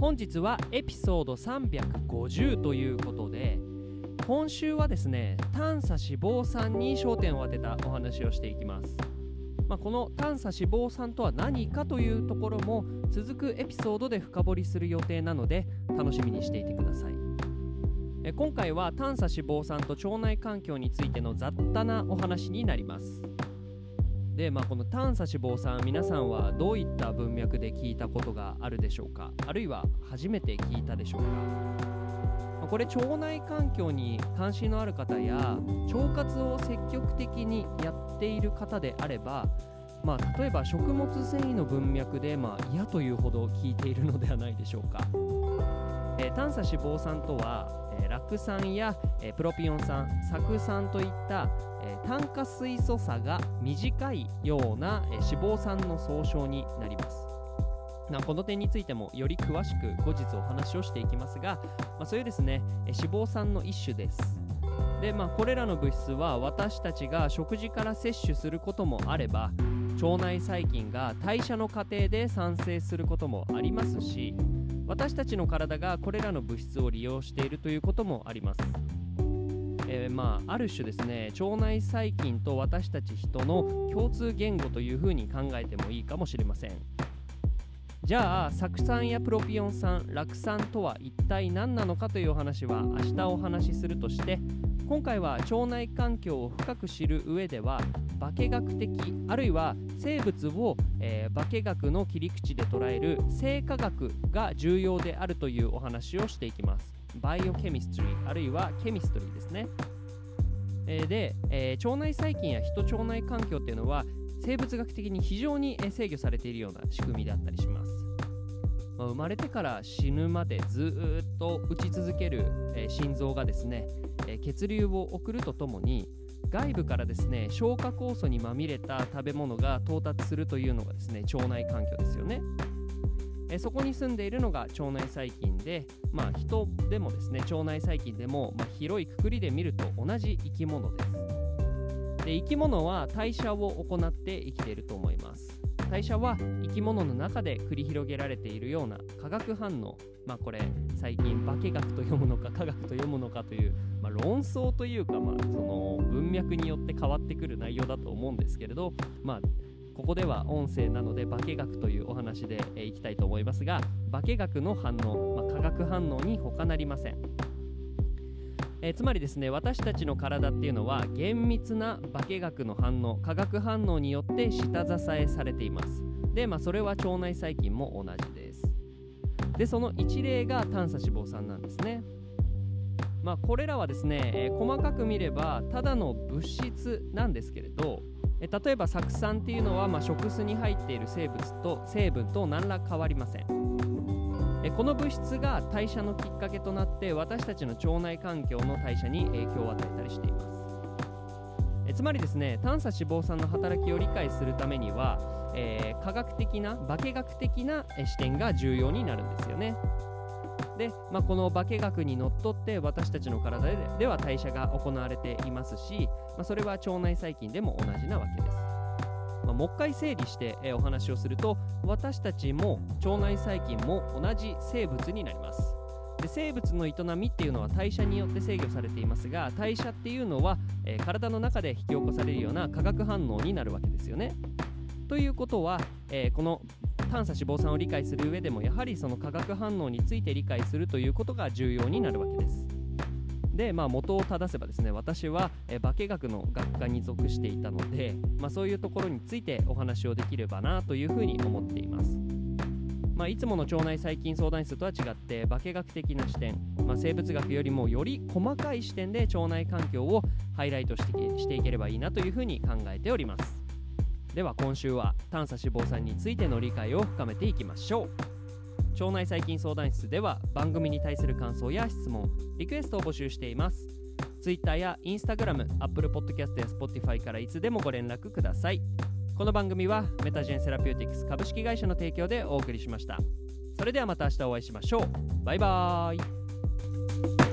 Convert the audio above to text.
本日はエピソード350ということで今週はですね短鎖脂肪酸に焦点を当てたお話をしていきます、まあ、この短鎖脂肪酸とは何かというところも続くエピソードで深掘りする予定なので楽しみにしていてください。今回は短鎖脂肪酸と腸内環境についての雑多なお話になります。で、まあ、この短鎖脂肪酸皆さんはどういった文脈で聞いたことがあるでしょうか？あるいは初めて聞いたでしょうか、まこれ腸内環境に関心のある方や腸活を積極的にやっている方であればまあ、例えば食物繊維の文脈で、まあ、嫌というほど聞いているのではないでしょうか、えー短鎖脂肪酸とは、えー、酪酸や、えープロピオン酸酢酸といった、えー炭化水素差が短いような、え脂肪酸の総称になります。なこの点についてもより詳しく後日お話をしていきますが、まあ、そういうですねえ脂肪酸の一種です。でまあこれらの物質は私たちが食事から摂取することもあれば腸内細菌が代謝の過程で産生することもありますし私たちの体がこれらの物質を利用しているということもあります。えーまあ、ある種ですね腸内細菌と私たち人の共通言語というふうに考えてもいいかもしれませんじゃあ酢酸やプロピオン酸酪酸とは一体何なのかというお話は明日お話しするとして今回は腸内環境を深く知る上では化学的あるいは生物を、えー化学の切り口で捉える生化学が重要であるというお話をしていきます。バイオケミストリーあるいはケミストリーですね。えーで、えー腸内細菌や人腸内環境っていうのは生物学的に非常に制御されているような仕組みであったりします、まあ生まれてから死ぬまでずっと打ち続ける、えー心臓がですね、えー血流を送るとともに外部からですね消化酵素にまみれた食べ物が到達するというのがですね腸内環境ですよね。えそこに住んでいるのが腸内細菌で、まあ、人でもですね腸内細菌でも、まあ、広いくくりで見ると同じ生き物です。で生き物は代謝を行って生きていると思います。代謝は生き物の中で繰り広げられているような化学反応。まあこれ最近化学と読むのか科学と読むのかという、まあ、論争というか、まあ、その文脈によって変わってくる内容だと思うんですけれどまあここでは音声なので化学というお話でいきたいと思いますが化学の反応、まあ、化学反応に他なりません、えーつまりですね私たちの体っていうのは厳密な化学の反応化学反応によって下支えされています。でまあそれは腸内細菌も同じです。でその一例が短鎖脂肪酸なんですね。まあこれらはですね、えー細かく見ればただの物質なんですけれどえー例えば酢酸っていうのは、まあ、食酢に入っている生物と成分と何ら変わりません。えこの物質が代謝のきっかけとなって私たちの腸内環境の代謝に影響を与えたりしていますえつまりですね短鎖脂肪酸の働きを理解するためには、えー科学的な化学的な視点が重要になるんですよねで、まあ、この化学にのっとって私たちの体ででは代謝が行われていますし、まあ、それは腸内細菌でも同じなわけです。まあ、もう一回整理して、えお話をすると私たちも腸内細菌も同じ生物になります。で生物の営みっていうのは代謝によって制御されていますが代謝っていうのは、えー体の中で引き起こされるような化学反応になるわけですよね。ということは、えーこの短鎖脂肪酸を理解する上でもやはりその化学反応について理解するということが重要になるわけです。で、まあ、元を正せばですね私は、え化学の学科に属していたので、まあ、そういうところについてお話をできればなというふうに思っています。まあ、いつもの腸内細菌相談室とは違って化学的な視点、まあ、生物学よりもより細かい視点で腸内環境をハイライトしてしていければいいなというふうに考えておりますでは今週は短鎖脂肪酸についての理解を深めていきましょう腸内細菌相談室では番組に対する感想や質問リクエストを募集しています。Twitter や Instagram、Apple Podcast や Spotify からいつでもご連絡ください。この番組はメタジェンセラピューティクス株式会社の提供でお送りしました。それではまた明日お会いしましょう。バイバーイ。